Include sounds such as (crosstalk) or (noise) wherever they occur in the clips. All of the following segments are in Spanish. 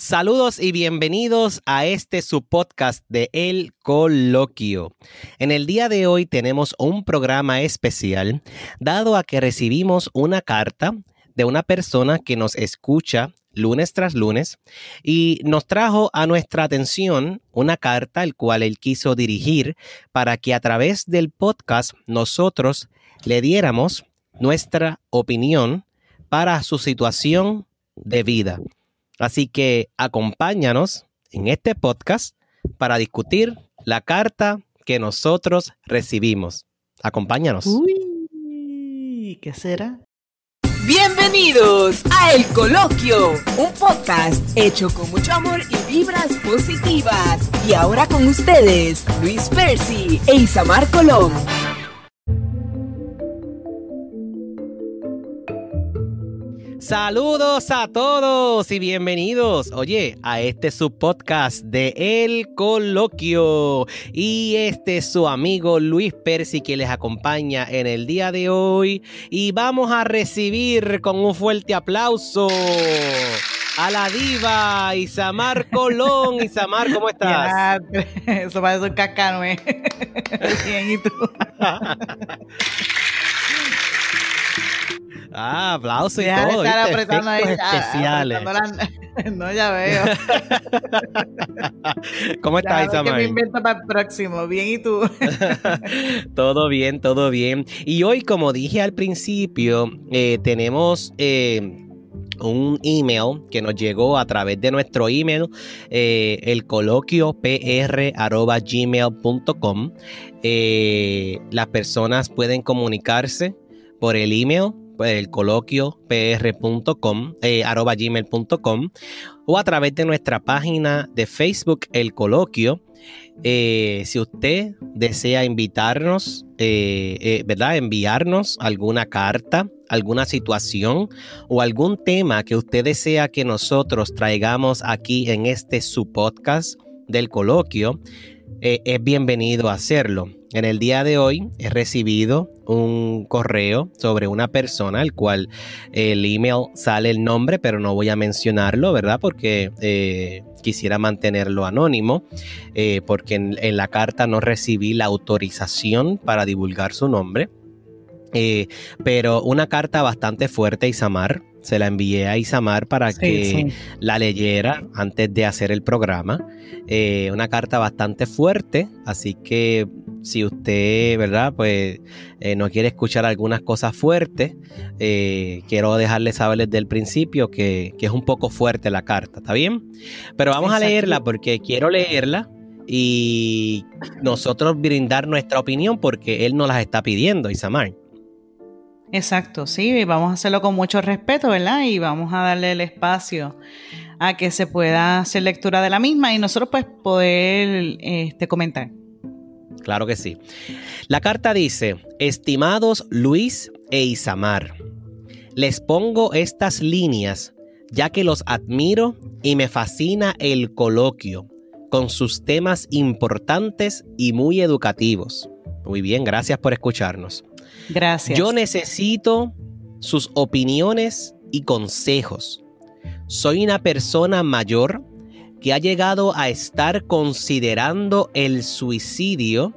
Saludos y bienvenidos a este su podcast de El Coloquio. En el día de hoy tenemos un programa especial dado a que recibimos una carta de una persona que nos escucha lunes tras lunes y nos trajo a nuestra atención una carta el cual él quiso dirigir para que a través del podcast nosotros le diéramos nuestra opinión para su situación de vida. Así que acompáñanos en este podcast para discutir la carta que nosotros recibimos. Acompáñanos. Uy, ¿qué será? Bienvenidos a El Coloquio, un podcast hecho con mucho amor y vibras positivas. Y ahora con ustedes, Luis Percy e Isamar Colón. Saludos a todos y bienvenidos, oye, a este su podcast de El Coloquio. Y este es su amigo Luis Percy que les acompaña en el día de hoy. Y vamos a recibir con un fuerte aplauso a la diva Isamar Colón. (laughs) Isamar, ¿cómo estás? (laughs) Eso parece un cacano, ¿eh? (laughs) Bien, ¿y tú? Ah, aplausos y Deja de todo. estar apretando ahí. Ya, especiales. la- (laughs) No, ya veo. (laughs) ¿Cómo estás, veo que me Isamar? invento para el próximo. Bien, ¿y tú? (laughs) todo bien, todo bien. Y hoy, como dije al principio, eh, tenemos eh, un email que nos llegó a través de nuestro email, eh, el coloquio gmail.com. Eh, las personas pueden comunicarse por el email, el coloquio pr.com, eh, arroba gmail.com o a través de nuestra página de Facebook, el coloquio. Eh, si usted desea invitarnos, eh, eh, ¿verdad? Enviarnos alguna carta, alguna situación o algún tema que usted desea que nosotros traigamos aquí en este su podcast del coloquio, eh, es bienvenido a hacerlo. En el día de hoy he recibido un correo sobre una persona, el cual el email sale el nombre, pero no voy a mencionarlo, ¿verdad? Porque eh, quisiera mantenerlo anónimo, eh, porque en la carta no recibí la autorización para divulgar su nombre. Eh, pero una carta bastante fuerte, Isamar. Se la envié a Isamar para Sí, que sí. la leyera antes de hacer el programa. Eh, una carta bastante fuerte, así que si usted, ¿verdad? Pues eh, no quiere escuchar algunas cosas fuertes, quiero dejarle saber desde el principio que, que es un poco fuerte la carta, ¿está bien? Pero vamos a leerla porque quiero leerla y nosotros brindar nuestra opinión porque él nos las está pidiendo, Isamar. Exacto, sí, vamos a hacerlo con mucho respeto, ¿verdad? Y vamos a darle el espacio a que se pueda hacer lectura de la misma y nosotros pues poder este, comentar. Claro que sí. La carta dice, estimados Luis e Isamar, les pongo estas líneas ya que los admiro y me fascina el coloquio con sus temas importantes y muy educativos. Muy bien, gracias por escucharnos. Gracias. Yo necesito sus opiniones y consejos. Soy una persona mayor que ha llegado a estar considerando el suicidio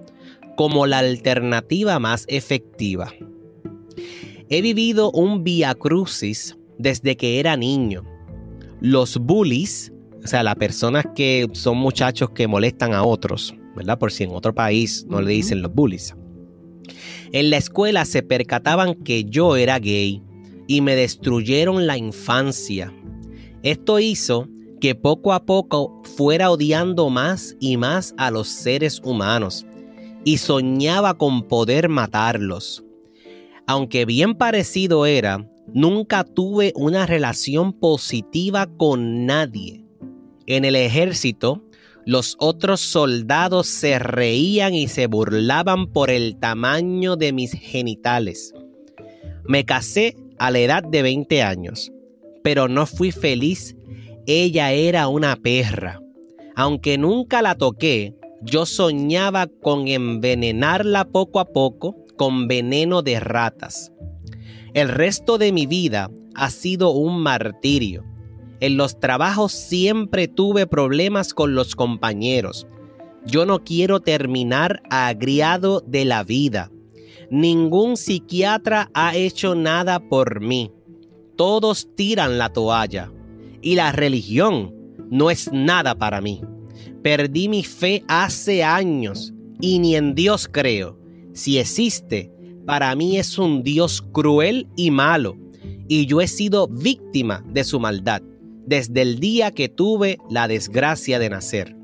como la alternativa más efectiva. He vivido un via crucis desde que era niño. Los bullies, o sea, las personas que son muchachos que molestan a otros, ¿verdad? Por si en otro país no le dicen los bullies. En la escuela se percataban que yo era gay y me destruyeron la infancia. Esto hizo que poco a poco fuera odiando más y más a los seres humanos y soñaba con poder matarlos. Aunque bien parecido era, nunca tuve una relación positiva con nadie. En el ejército, los otros soldados se reían y se burlaban por el tamaño de mis genitales. Me casé a la edad de 20 años, pero no fui feliz. Ella era una perra. Aunque nunca la toqué, yo soñaba con envenenarla poco a poco con veneno de ratas. El resto de mi vida ha sido un martirio. En los trabajos siempre tuve problemas con los compañeros. Yo no quiero terminar agriado de la vida. Ningún psiquiatra ha hecho nada por mí. Todos tiran la toalla. Y la religión no es nada para mí. Perdí mi fe hace años y ni en Dios creo. Si existe, para mí es un Dios cruel y malo. Y yo he sido víctima de su maldad desde el día que tuve la desgracia de nacer.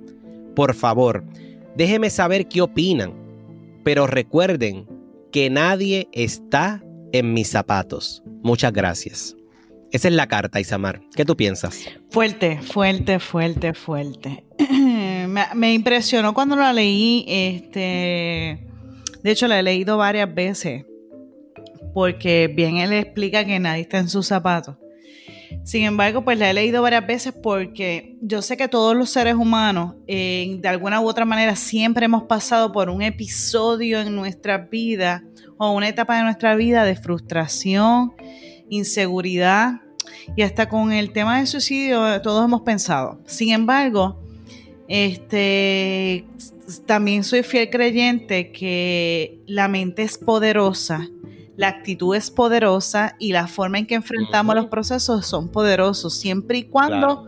Por favor, déjenme saber qué opinan, pero recuerden que nadie está en mis zapatos. Muchas gracias. Esa es la carta, Isamar. ¿Qué tú piensas? Fuerte, fuerte, fuerte, fuerte. (clears throat) me, impresionó cuando la leí. Este, de hecho, la he leído varias veces. Porque bien él explica que nadie está en sus zapatos. Sin embargo, pues la he leído varias veces porque yo sé que todos los seres humanos, de alguna u otra manera, siempre hemos pasado por un episodio en nuestra vida o una etapa de nuestra vida de frustración, inseguridad y hasta con el tema del suicidio todos hemos pensado. Sin embargo, este, también soy fiel creyente que la mente es poderosa la actitud es poderosa y la forma en que enfrentamos los procesos son poderosos, siempre y cuando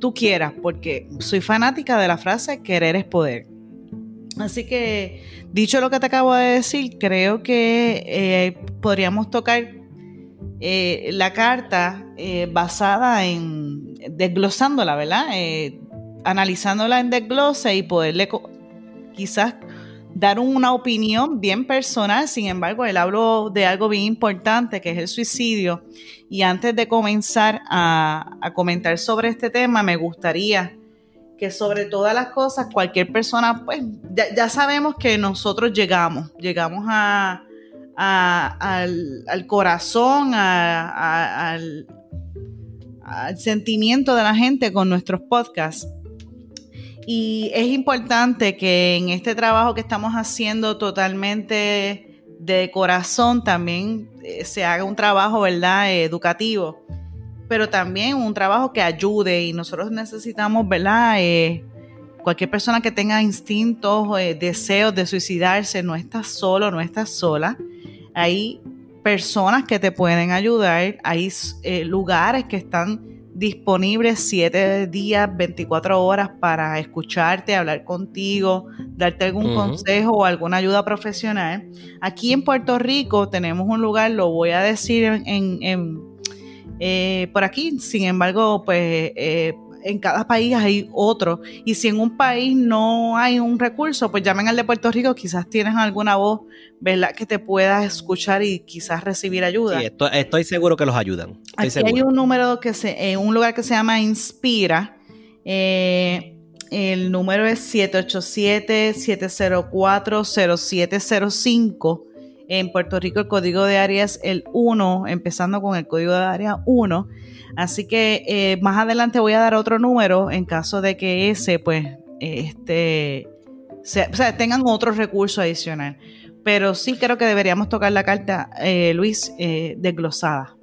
tú quieras, porque soy fanática de la frase querer es poder. Así que, dicho lo que te acabo de decir, creo que eh, podríamos tocar eh, la carta eh, basada en desglosándola, ¿verdad? analizándola en desglose y poderle quizás dar una opinión bien personal, sin embargo, él habló de algo bien importante, que es el suicidio. Y antes de comenzar a, comentar sobre este tema, me gustaría que sobre todas las cosas, cualquier persona, pues ya, sabemos que nosotros llegamos, llegamos al, corazón, al sentimiento de la gente con nuestros podcasts. Y es importante que en este trabajo que estamos haciendo totalmente de corazón también eh, se haga un trabajo, ¿verdad?, educativo, pero también un trabajo que ayude y nosotros necesitamos, ¿verdad?, eh, cualquier persona que tenga instintos, eh, deseos de suicidarse, no estás solo, no estás sola. Hay personas que te pueden ayudar, hay lugares que están disponible 7 días, 24 horas para escucharte, hablar contigo, darte algún consejo o alguna ayuda profesional. Aquí en Puerto Rico tenemos un lugar, lo voy a decir en, eh, por aquí, sin embargo, pues eh, en cada país hay otro. Y si en un país no hay un recurso, pues llamen al de Puerto Rico, quizás tienes alguna voz, ¿verdad? Que te puedas escuchar y quizás recibir ayuda. Sí, estoy, seguro que los ayudan. Aquí hay un número que se, en un lugar que se llama Inspira. Eh, el número es 787-704-0705. En Puerto Rico el código de área es el 1, empezando con el código de área 1. Así que eh, más adelante voy a dar otro número en caso de que ese, pues, este, sea, tengan otro recurso adicional. Pero sí creo que deberíamos tocar la carta, eh, Luis, eh, desglosada.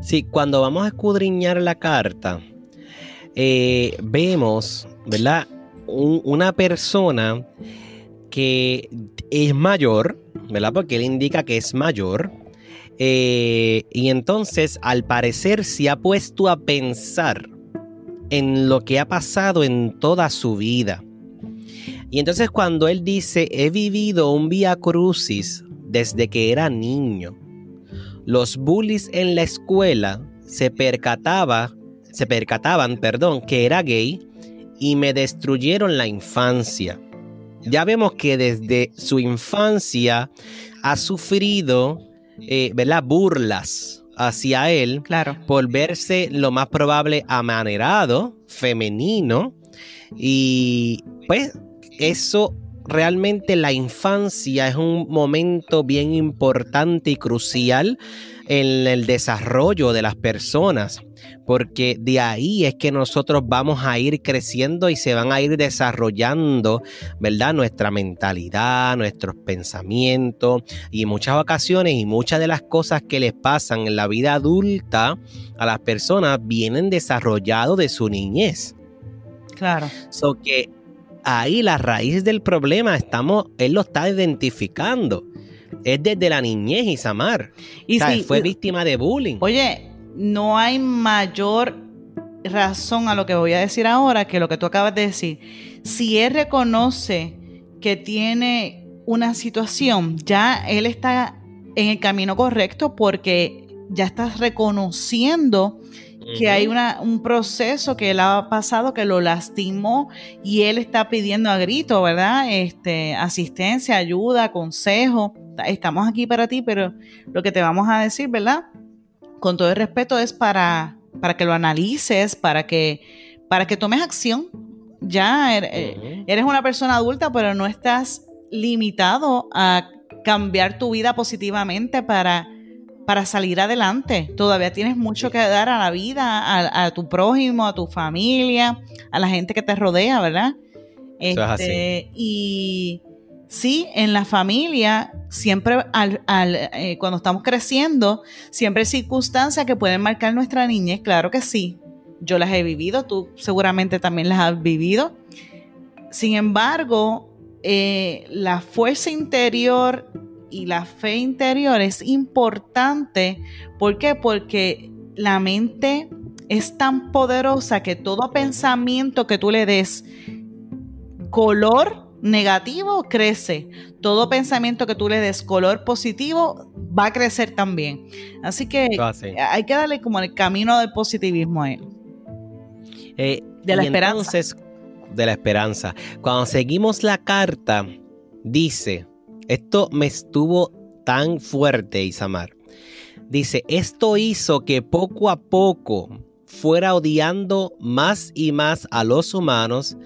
Sí, cuando vamos a escudriñar la carta, vemos, ¿verdad? una persona que es mayor, ¿verdad? Porque él indica que es mayor, eh, y entonces, al parecer, se ha puesto a pensar en lo que ha pasado en toda su vida. Y entonces cuando él dice, he vivido un vía crucis desde que era niño, los bullies en la escuela se percataba, se percataban, perdón, que era gay y me destruyeron la infancia. Ya vemos que desde su infancia ha sufrido eh, burlas hacia él claro. por verse lo más probable amanerado, femenino, y pues eso realmente la infancia es un momento bien importante y crucial en el desarrollo de las personas, porque de ahí es que nosotros vamos a ir creciendo y se van a ir desarrollando, ¿verdad? Nuestra mentalidad, nuestros pensamientos y muchas ocasiones y muchas de las cosas que les pasan en la vida adulta a las personas vienen desarrollados de su niñez. Claro. So que ahí la raíz del problema estamos, él lo está identificando. Es desde la niñez, Isamar. Y o sea, si- fue víctima de bullying. Oye, no hay mayor razón a lo que voy a decir ahora que lo que tú acabas de decir. Si él reconoce que tiene una situación, ya él está en el camino correcto porque ya estás reconociendo que hay una, un proceso que él ha pasado que lo lastimó y él está pidiendo a grito, ¿verdad? Este, asistencia, ayuda, consejo. Estamos aquí para ti, pero lo que te vamos a decir, ¿verdad? Con todo el respeto es para, para que lo analices, para que, para que tomes acción. Ya er- eh, eres una persona adulta, pero no estás limitado a cambiar tu vida positivamente para, para salir adelante. Todavía tienes mucho que dar a la vida, a, a tu prójimo, a tu familia, a la gente que te rodea, ¿verdad? Eso es así. Este, Y sí, en la familia, siempre al, eh, cuando estamos creciendo, siempre hay circunstancias que pueden marcar nuestra niñez, claro que sí. Yo las he vivido, tú seguramente también las has vivido. Sin embargo, eh, la fuerza interior y la fe interior es importante. ¿Por qué? Porque la mente es tan poderosa que todo pensamiento que tú le des color negativo crece. Todo pensamiento que tú le des color positivo va a crecer también. Así que así. hay que darle como el camino del positivismo a él. Eh, De la y esperanza. Entonces, de la esperanza. Cuando seguimos la carta, dice, esto me estuvo tan fuerte, Isamar. Dice, esto hizo que poco a poco fuera odiando más y más a los humanos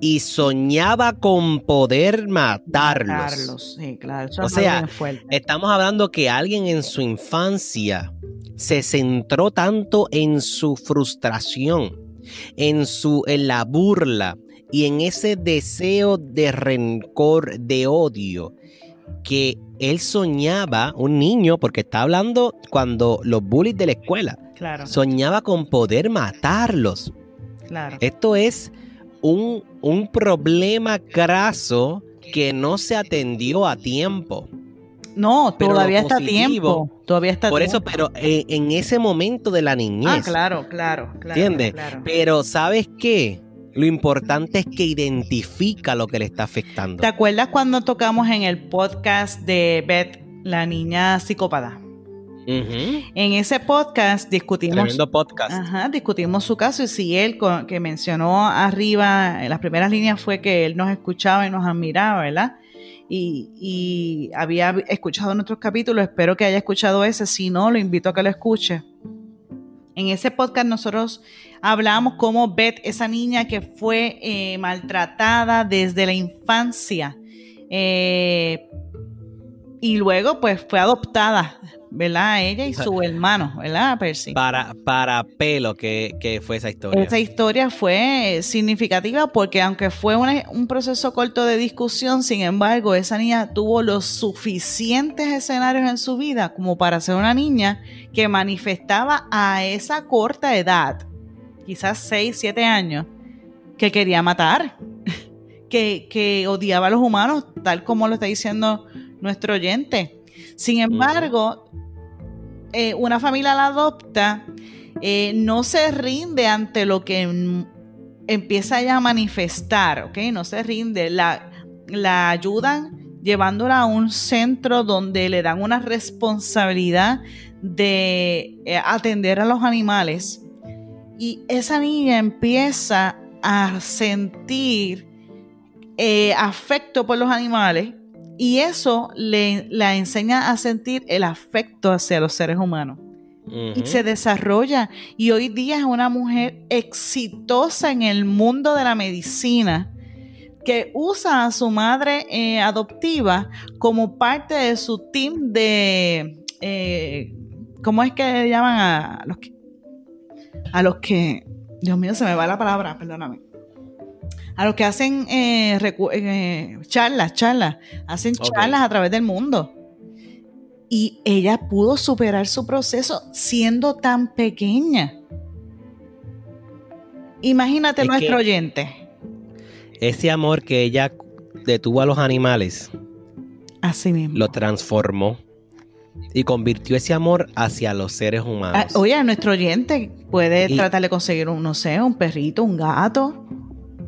y soñaba con poder matarlos. Carlos, sí, claro. Eso O sea. Estamos hablando que alguien en su infancia se centró tanto en su frustración, en su en la burla y en ese deseo de rencor, de odio que él soñaba, un niño, porque está hablando cuando los bullies de la escuela, Claro, soñaba con poder matarlos. claro. Esto es un, un problema graso que no se atendió a tiempo. No, pero todavía está positivo- tiempo. Todavía está Por eso, tiempo. pero en, en ese momento de la niñez. Ah, claro, claro, claro. ¿Entiendes? claro. Pero ¿sabes qué? Lo importante es que identifica lo que le está afectando. ¿Te acuerdas cuando tocamos en el podcast de Beth, la niña psicópata? En ese podcast discutimos, Tremendo podcast. ajá, discutimos su caso y si él, que mencionó arriba, en las primeras líneas fue que él nos escuchaba y nos admiraba, ¿verdad? Y, y había escuchado nuestros capítulos, espero que haya escuchado ese, si no, lo invito a que lo escuche. En ese podcast nosotros hablamos cómo Beth, esa niña que fue eh, maltratada desde la infancia, eh, y luego pues fue adoptada, ¿verdad? Ella y su hermano, ¿verdad, Percy? Para, para pelo que, que fue esa historia. Esa historia fue significativa porque aunque fue una- un proceso corto de discusión, sin embargo, esa niña tuvo los suficientes escenarios en su vida como para ser una niña que manifestaba a esa corta edad, quizás 6, 7 años, que quería matar, (laughs) que, que odiaba a los humanos, tal como lo está diciendo nuestro oyente. Sin embargo, eh, una familia la adopta, eh, no se rinde ante lo que empieza ya a manifestar, ¿ok? No se rinde, la, la ayudan llevándola a un centro donde le dan una responsabilidad de eh, atender a los animales y esa niña empieza a sentir afecto por los animales y eso le, la enseña a sentir el afecto hacia los seres humanos. Y se desarrolla. Y hoy día es una mujer exitosa en el mundo de la medicina que usa a su madre eh, adoptiva como parte de su team de, eh, ¿cómo es que llaman a los que, a los que, Dios mío, se me va la palabra, perdóname. A los que hacen eh, charlas, charlas, hacen charlas a través del mundo. Y ella pudo superar su proceso siendo tan pequeña. Imagínate nuestro oyente. Ese amor que ella detuvo a los animales. Así mismo. Lo transformó y convirtió ese amor hacia los seres humanos. Ah, oye, nuestro oyente puede tratar de conseguir un, no sé, un perrito, un gato.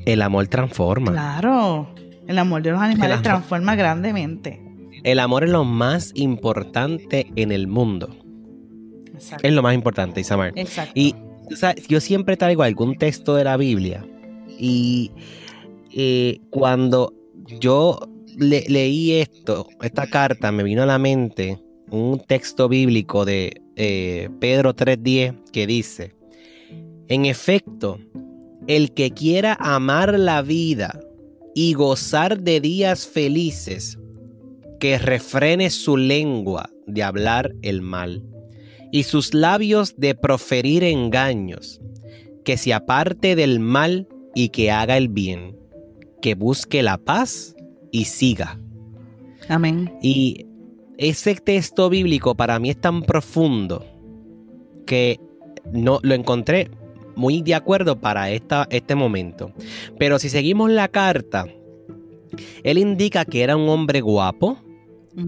El amor transforma. Claro. El amor de los animales transforma grandemente. El amor es lo más importante en el mundo. Exacto. Es lo más importante, Isamar. Exacto. Y yo siempre traigo algún texto de la Biblia y eh, cuando yo leí esto, esta carta, me vino a la mente un texto bíblico de eh, Pedro 3.10 que dice, en efecto, el que quiera amar la vida y gozar de días felices, que refrene su lengua de hablar el mal y sus labios de proferir engaños, que se aparte del mal y que haga el bien, que busque la paz y siga. Amén. Y ese texto bíblico para mí es tan profundo que no lo encontré muy de acuerdo para esta, este momento. Pero si seguimos la carta, él indica que era un hombre guapo,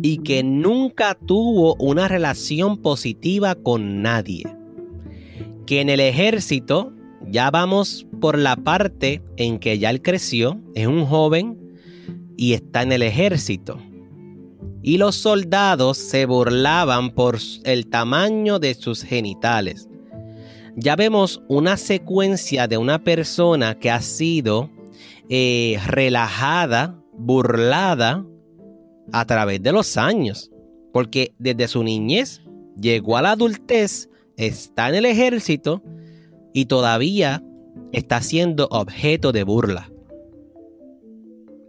y que nunca tuvo una relación positiva con nadie. Que en el ejército ya vamos por la parte en que ya él creció, es un joven y está en el ejército. Y los soldados se burlaban por el tamaño de sus genitales. Ya vemos una secuencia de una persona que ha sido eh, relajada, burlada, a través de los años, porque desde su niñez llegó a la adultez, está en el ejército y todavía está siendo objeto de burla.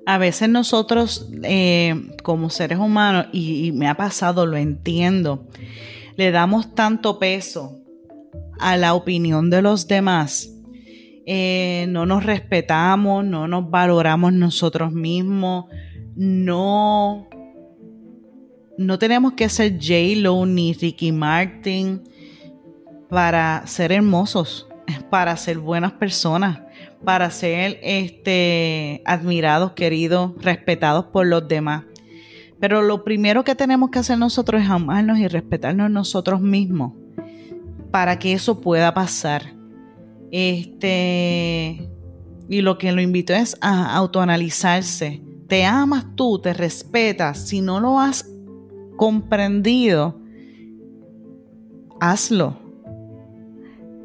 A veces nosotros eh, como seres humanos, y, me ha pasado, lo entiendo, le damos tanto peso a la opinión de los demás. Eh, no nos respetamos, no nos valoramos nosotros mismos, no no tenemos que ser J-Lo ni Ricky Martin para ser hermosos, para ser buenas personas, para ser este, admirados, queridos, respetados por los demás. Pero lo primero que tenemos que hacer nosotros es amarnos y respetarnos nosotros mismos para que eso pueda pasar. Este, y lo que lo invito es a autoanalizarse. Te amas tú, te respetas. Si no lo has comprendido, hazlo.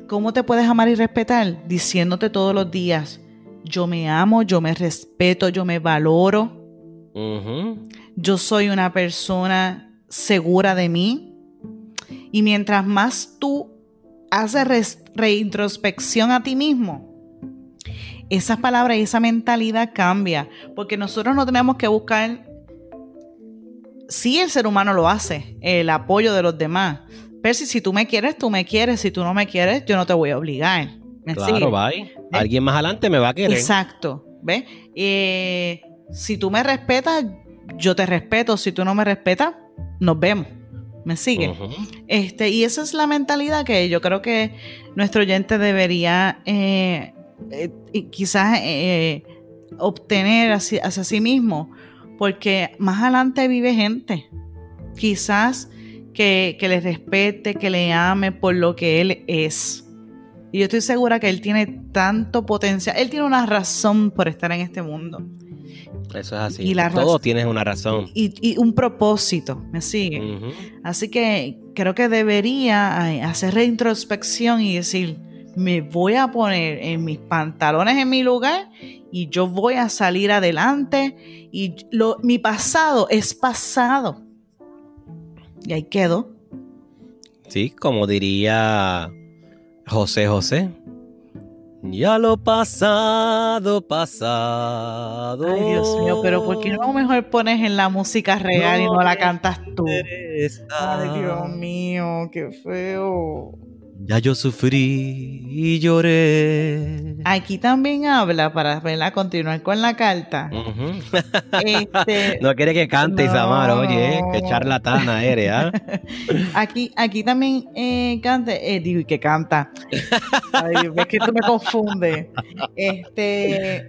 ¿Cómo te puedes amar y respetar? Diciéndote todos los días, yo me amo, yo me respeto, yo me valoro. Yo soy una persona segura de mí. Y mientras más tú haces reintrospección a ti mismo, esa palabra y esa mentalidad cambia. Porque nosotros no tenemos que buscar sí el ser humano lo hace, el apoyo de los demás. Pero si, tú me quieres, tú me quieres. Si tú no me quieres, yo no te voy a obligar. claro, bye. Alguien más adelante me va a querer. Exacto. ¿Ves? Eh, si tú me respetas, yo te respeto. Si tú no me respetas, nos vemos. ¿Me sigue? este, y esa es la mentalidad que yo creo que nuestro oyente debería eh, eh, quizás obtener hacia, hacia sí mismo porque más adelante vive gente, quizás que, le respete, que le ame por lo que él es. Y yo estoy segura que él tiene tanto potencial, él tiene una razón por estar en este mundo. Eso es así. Y Todo tiene una razón. Y, un propósito, ¿me sigue? Así que creo que debería hacer reintrospección y decir, me voy a poner en mis pantalones en mi lugar y yo voy a salir adelante y lo, mi pasado es pasado. Y ahí quedó. Sí, como diría José José, Ya lo pasado, pasado. Ay, Dios mío, pero ¿por qué no mejor pones en la música real y no la cantas tú? Ay, Dios mío, qué feo. Ya yo sufrí y lloré. Aquí también habla, para verla continuar con la carta. este, (laughs) no quiere que cante, Isamar, oye, qué charlatana eres, ¿ah? (laughs) aquí, aquí también eh, cante, eh, digo, que canta. Ay, ves que tú me confundes. Este,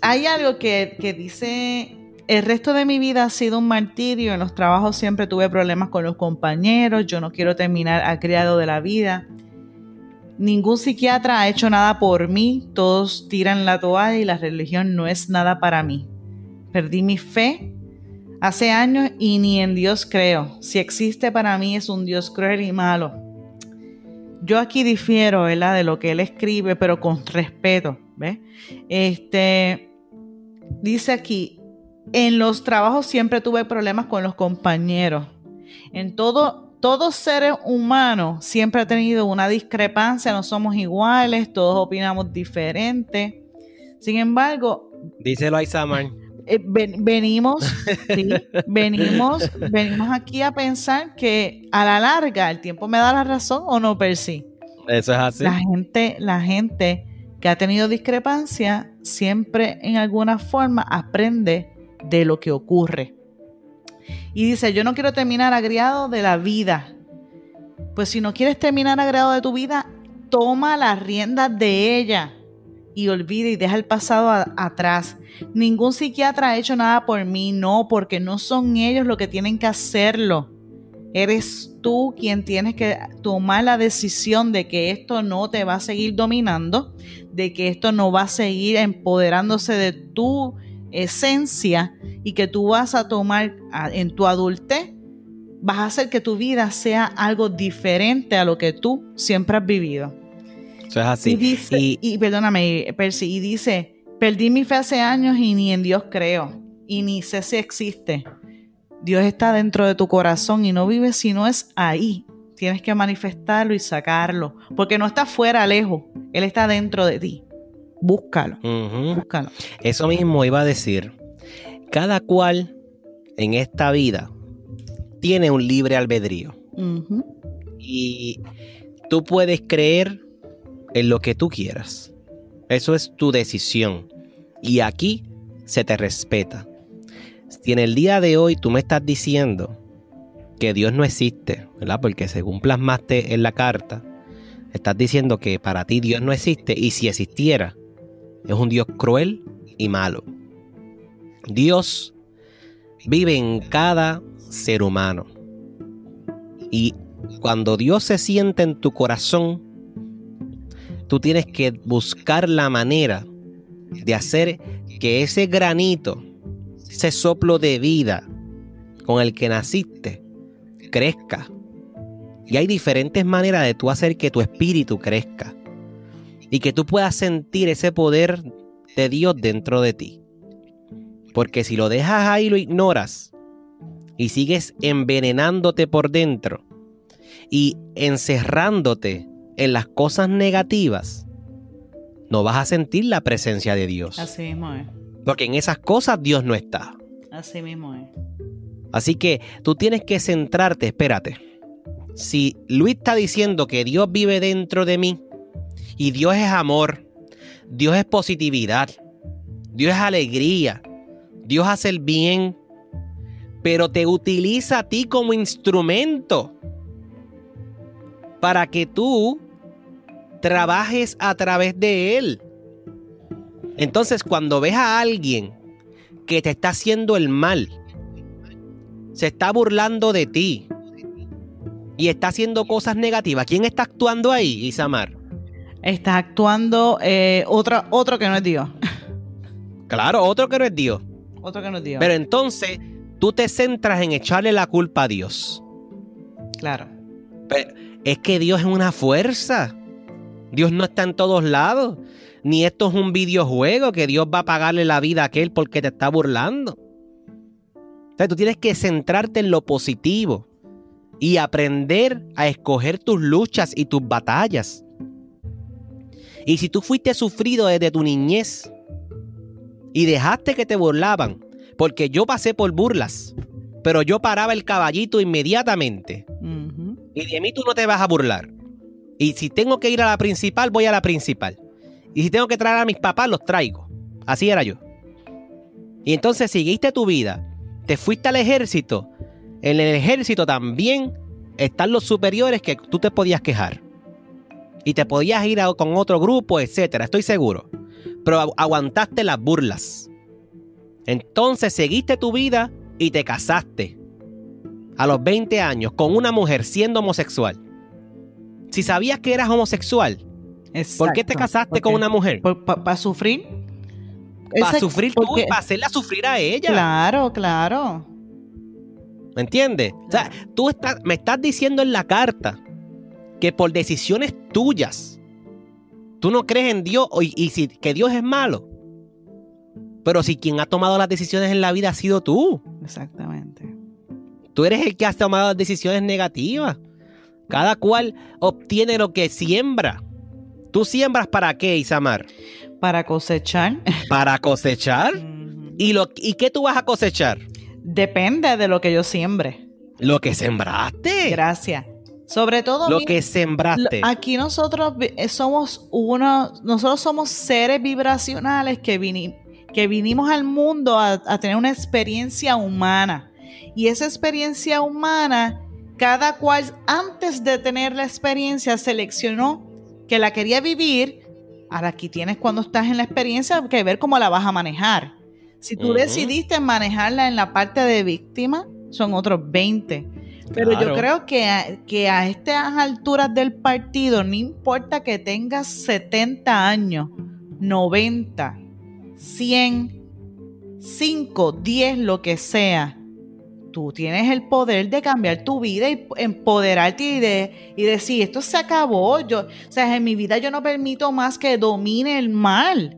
hay algo que, que dice el resto de mi vida ha sido un martirio. En los trabajos siempre tuve problemas con los compañeros. Yo no quiero terminar a criado de la vida. Ningún psiquiatra ha hecho nada por mí. Todos tiran la toalla y la religión no es nada para mí. Perdí mi fe hace años y ni en Dios creo. Si existe para mí es un Dios cruel y malo. Yo aquí difiero. De lo que él escribe, pero con respeto, ¿ves? Este, dice aquí, en los trabajos siempre tuve problemas con los compañeros. En todo, todos seres humanos siempre ha tenido una discrepancia, no somos iguales, todos opinamos diferente. Sin embargo, díselo a Isaman. Eh, venimos, (laughs) venimos, venimos aquí a pensar que a la larga el tiempo me da la razón o no, Percy. Eso es así. La gente, la gente que ha tenido discrepancia siempre en alguna forma aprende de lo que ocurre. Y dice, yo no quiero terminar agriado de la vida. Pues si no quieres terminar agriado de tu vida, toma las riendas de ella y olvida y deja el pasado atrás. Ningún psiquiatra ha hecho nada por mí, no, porque no son ellos los que tienen que hacerlo. Eres tú quien tienes que tomar la decisión de que esto no te va a seguir dominando, de que esto no va a seguir empoderándose de tu esencia y que tú vas a tomar en tu adultez, vas a hacer que tu vida sea algo diferente a lo que tú siempre has vivido. Eso es así. Y, dice, y, perdóname, Percy, y dice, perdí mi fe hace años y ni en Dios creo, y ni sé si existe. Dios está dentro de tu corazón y no vive si no es ahí. Tienes que manifestarlo y sacarlo, porque no está fuera, lejos, Él está dentro de ti. Búscalo. Búscalo. Eso mismo iba a decir. Cada cual en esta vida tiene un libre albedrío. Y tú puedes creer en lo que tú quieras. Eso es tu decisión. Y aquí se te respeta. Si en el día de hoy tú me estás diciendo que Dios no existe, ¿verdad? Porque según plasmaste en la carta, estás diciendo que para ti Dios no existe y si existiera, es un Dios cruel y malo. Dios vive en cada ser humano. Y cuando Dios se siente en tu corazón, tú tienes que buscar la manera de hacer que ese granito, ese soplo de vida con el que naciste, crezca. Y hay diferentes maneras de tú hacer que tu espíritu crezca y que tú puedas sentir ese poder de Dios dentro de ti. Porque si lo dejas ahí y lo ignoras y sigues envenenándote por dentro y encerrándote en las cosas negativas, no vas a sentir la presencia de Dios. Así mismo es. Porque en esas cosas Dios no está. Así mismo es. Así que tú tienes que centrarte, espérate. Si Luis está diciendo que Dios vive dentro de mí, y Dios es amor, Dios es positividad, Dios es alegría, Dios hace el bien, pero te utiliza a ti como instrumento para que tú trabajes a través de Él. Entonces cuando ves a alguien que te está haciendo el mal, se está burlando de ti y está haciendo cosas negativas, ¿quién está actuando ahí, Isamar? Está actuando eh, otro, otro que no es Dios. Claro, otro que no es Dios. Otro que no es Dios. Pero entonces tú te centras en echarle la culpa a Dios. Claro. Pero es que Dios es una fuerza. Dios no está en todos lados. Ni esto es un videojuego que Dios va a pagarle la vida a aquel porque te está burlando. Entonces tú tienes que centrarte en lo positivo y aprender a escoger tus luchas y tus batallas. Y si tú fuiste sufrido desde tu niñez y dejaste que te burlaban, porque yo pasé por burlas, pero yo paraba el caballito inmediatamente. Y de mí tú no te vas a burlar. Y si tengo que ir a la principal, voy a la principal. Y si tengo que traer a mis papás, los traigo. Así era yo. Y entonces seguiste tu vida, te fuiste al ejército. En el ejército también están los superiores que tú te podías quejar. Y te podías ir a- con otro grupo, etcétera, estoy seguro. Pero agu- aguantaste las burlas. Entonces seguiste tu vida y te casaste. A los 20 años con una mujer siendo homosexual. Si sabías que eras homosexual, ¿por qué te casaste con una mujer? ¿Para sufrir? Para sufrir tú porque- y para hacerla sufrir a ella. Claro, claro. ¿Me entiendes? O sea, tú estás, me estás diciendo en la carta que por decisiones tuyas tú no crees en Dios y, y si, que Dios es malo. Pero si quien ha tomado las decisiones en la vida ha sido tú. Exactamente. Tú eres el que has tomado las decisiones negativas. Cada cual obtiene lo que siembra. ¿Tú siembras para qué, Isamar? Para cosechar. Para cosechar. ¿Y, lo, ¿Y qué tú vas a cosechar? Depende de lo que yo siembre. Lo que sembraste. Gracias. Sobre todo, Lo que sembraste. aquí nosotros eh, somos uno, nosotros somos seres vibracionales que, que vinimos al mundo a, a tener una experiencia humana. Y esa experiencia humana, cada cual antes de tener la experiencia seleccionó que la quería vivir. Ahora aquí tienes cuando estás en la experiencia que ver cómo la vas a manejar. Si tú decidiste manejarla en la parte de víctima, son otros 20. Pero Claro. yo creo que a, que a estas alturas del partido, no importa que tengas 70 años, 90, 100, 5, 10, lo que sea, tú tienes el poder de cambiar tu vida y empoderarte y, de, y decir, esto se acabó. Yo, o sea, en mi vida yo no permito más que domine el mal.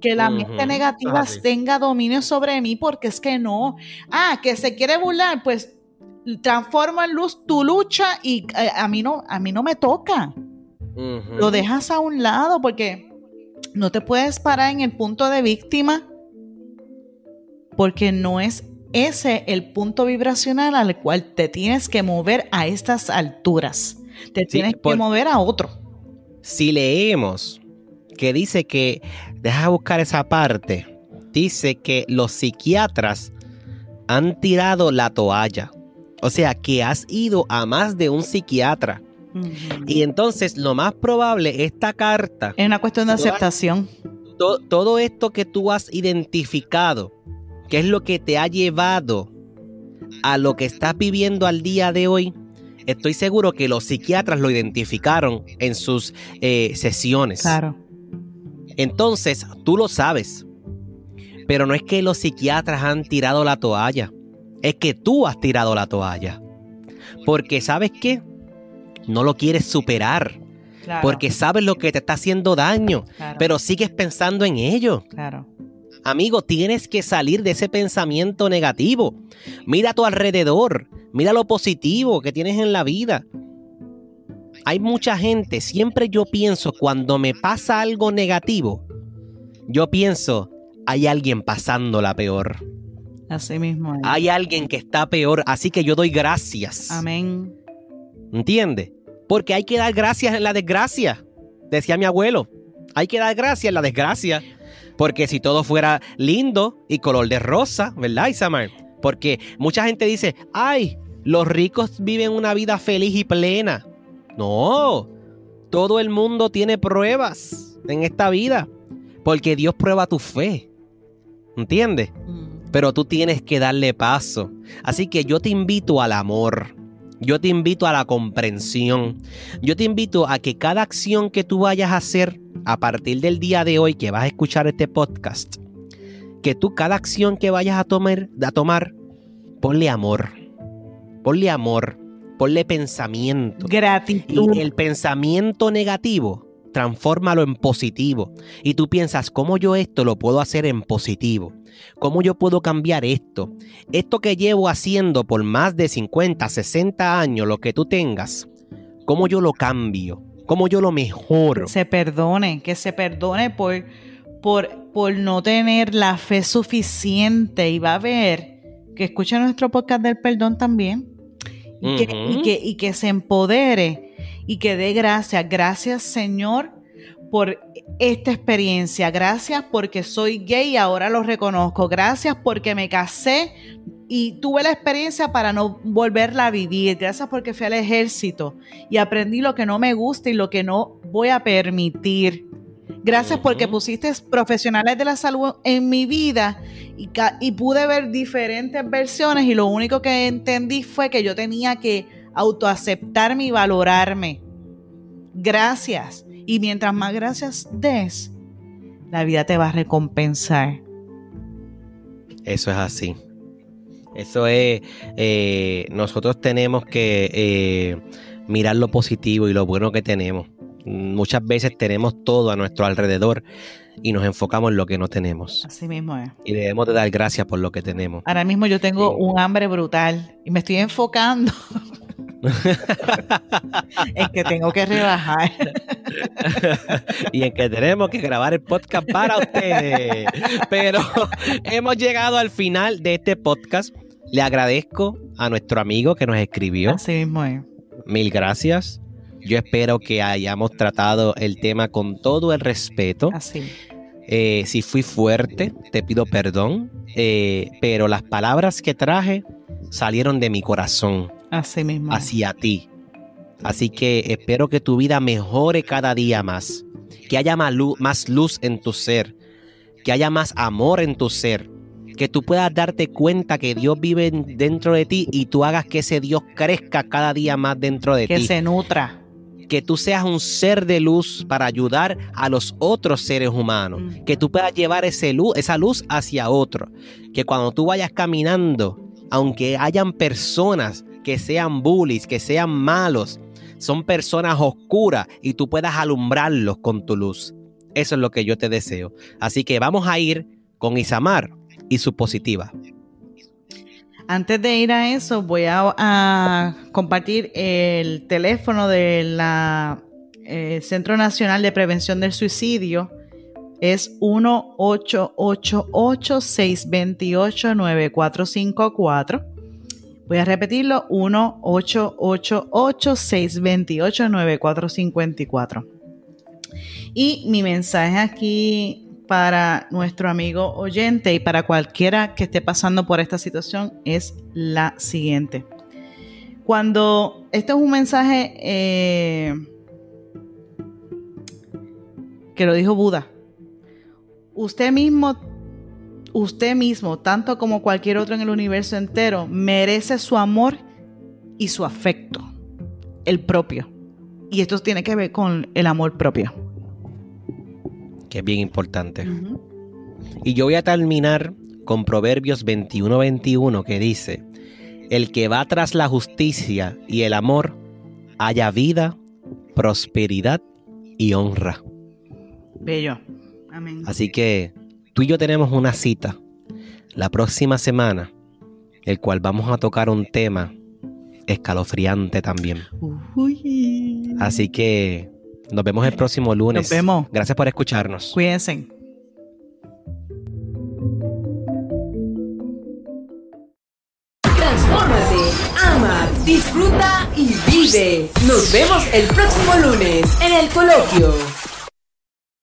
Que la mente negativa así. tenga dominio sobre mí, porque es que no. Ah, que se quiere burlar, pues transforma en luz tu lucha y eh, a mí no, a mí no me toca. Lo dejas a un lado porque no te puedes parar en el punto de víctima porque no es ese el punto vibracional al cual te tienes que mover a estas alturas. Te tienes por- que mover a otro. si leemos que dice que, deja buscar esa parte, dice que los psiquiatras han tirado la toalla. O sea, que has ido a más de un psiquiatra. Y entonces lo más probable, esta carta, Es una cuestión de aceptación. to- todo esto que tú has identificado, que es lo que te ha llevado a lo que estás viviendo al día de hoy, estoy seguro que los psiquiatras lo identificaron en sus eh, sesiones. Claro. Entonces, tú lo sabes. Pero no es que los psiquiatras han tirado la toalla. Es que tú has tirado la toalla. Porque sabes qué? No lo quieres superar. claro, Porque sabes lo que te está haciendo daño. claro, Pero sigues pensando en ello. claro. Amigo, tienes que salir de ese pensamiento negativo. Mira a tu alrededor. Mira lo positivo que tienes en la vida. Hay mucha gente, siempre yo pienso, cuando me pasa algo negativo, yo pienso, hay alguien pasándola peor. Así mismo. es. Hay alguien que está peor, así que yo doy gracias. Amén. ¿Entiendes? Porque hay que dar gracias en la desgracia. Decía mi abuelo, hay que dar gracias en la desgracia. Porque si todo fuera lindo y color de rosa, ¿verdad, Isamar? Porque mucha gente dice, ay, los ricos viven una vida feliz y plena. No, todo el mundo tiene pruebas en esta vida. Porque Dios prueba tu fe. ¿Entiendes? Mm. Pero tú tienes que darle paso. Así que yo te invito al amor. Yo te invito a la comprensión. Yo te invito a que cada acción que tú vayas a hacer a partir del día de hoy que vas a escuchar este podcast, que tú cada acción que vayas a tomar, a tomar ponle amor. Ponle amor. Ponle pensamiento. Gratitud. Y el pensamiento negativo, transfórmalo en positivo. Y tú piensas, ¿cómo yo esto lo puedo hacer en positivo? ¿Cómo yo puedo cambiar esto? Esto que llevo haciendo por más de 50, 60 años, lo que tú tengas, ¿cómo yo lo cambio? ¿Cómo yo lo mejoro? Se perdone, que se perdone por, por, por no tener la fe suficiente y va a ver que escuche nuestro podcast del perdón también y, que, y, que, y que se empodere y que dé gracias. Gracias Señor por esta experiencia. Gracias porque soy gay y ahora lo reconozco. Gracias porque me casé y tuve la experiencia para no volverla a vivir. Gracias porque fui al ejército y aprendí lo que no me gusta y lo que no voy a permitir. Gracias porque pusiste profesionales de la salud en mi vida y, y, pude ver diferentes versiones y lo único que entendí fue que yo tenía que autoaceptarme y valorarme. Gracias. Y mientras más gracias des, la vida te va a recompensar. Eso es así. Eso es, eh, nosotros tenemos que eh, mirar lo positivo y lo bueno que tenemos. Muchas veces tenemos todo a nuestro alrededor y nos enfocamos en lo que no tenemos. Así mismo es. Y debemos de dar gracias por lo que tenemos. Ahora mismo yo tengo un hambre brutal y me estoy enfocando (laughs) en que tengo que rebajar. (laughs) y en que tenemos que grabar el podcast para ustedes. Pero hemos llegado al final de este podcast. Le agradezco a nuestro amigo que nos escribió. Así mismo es. Mil gracias. Yo espero que hayamos tratado el tema con todo el respeto. Así. Eh, si fui fuerte, te pido perdón, eh, pero las palabras que traje salieron de mi corazón. Así mismo. Hacia ti. Así que espero que tu vida mejore cada día más. Que haya más luz, más luz en tu ser. Que haya más amor en tu ser. Que tú puedas darte cuenta que Dios vive dentro de ti y tú hagas que ese Dios crezca cada día más dentro de que ti. Que se nutra que tú seas un ser de luz para ayudar a los otros seres humanos, mm. que tú puedas llevar ese luz, esa luz hacia otro, que cuando tú vayas caminando, aunque hayan personas que sean bullies, que sean malos, son personas oscuras y tú puedas alumbrarlos con tu luz. Eso es lo que yo te deseo. Así que vamos a ir con Isamar y su positiva. Antes de ir a eso, voy a, compartir el teléfono del eh, Centro Nacional de Prevención del Suicidio. Es 1-888-628-9454. Voy a repetirlo, 1-888-628-9454. Y mi mensaje aquí para nuestro amigo oyente y para cualquiera que esté pasando por esta situación es la siguiente. Cuando este es un mensaje eh, que lo dijo Buda, usted mismo, usted mismo, tanto como cualquier otro en el universo entero, merece su amor y su afecto, el propio. Y esto tiene que ver con el amor propio que es bien importante. Y yo voy a terminar con Proverbios 21-21 que dice, el que va tras la justicia y el amor, haya vida, prosperidad y honra. Bello. Amén. Así que tú y yo tenemos una cita la próxima semana, el cual vamos a tocar un tema escalofriante también. Así que nos vemos el próximo lunes. Nos vemos. Gracias por escucharnos. Cuídense. Transfórmate, ama, disfruta y vive. Nos vemos el próximo lunes en el coloquio.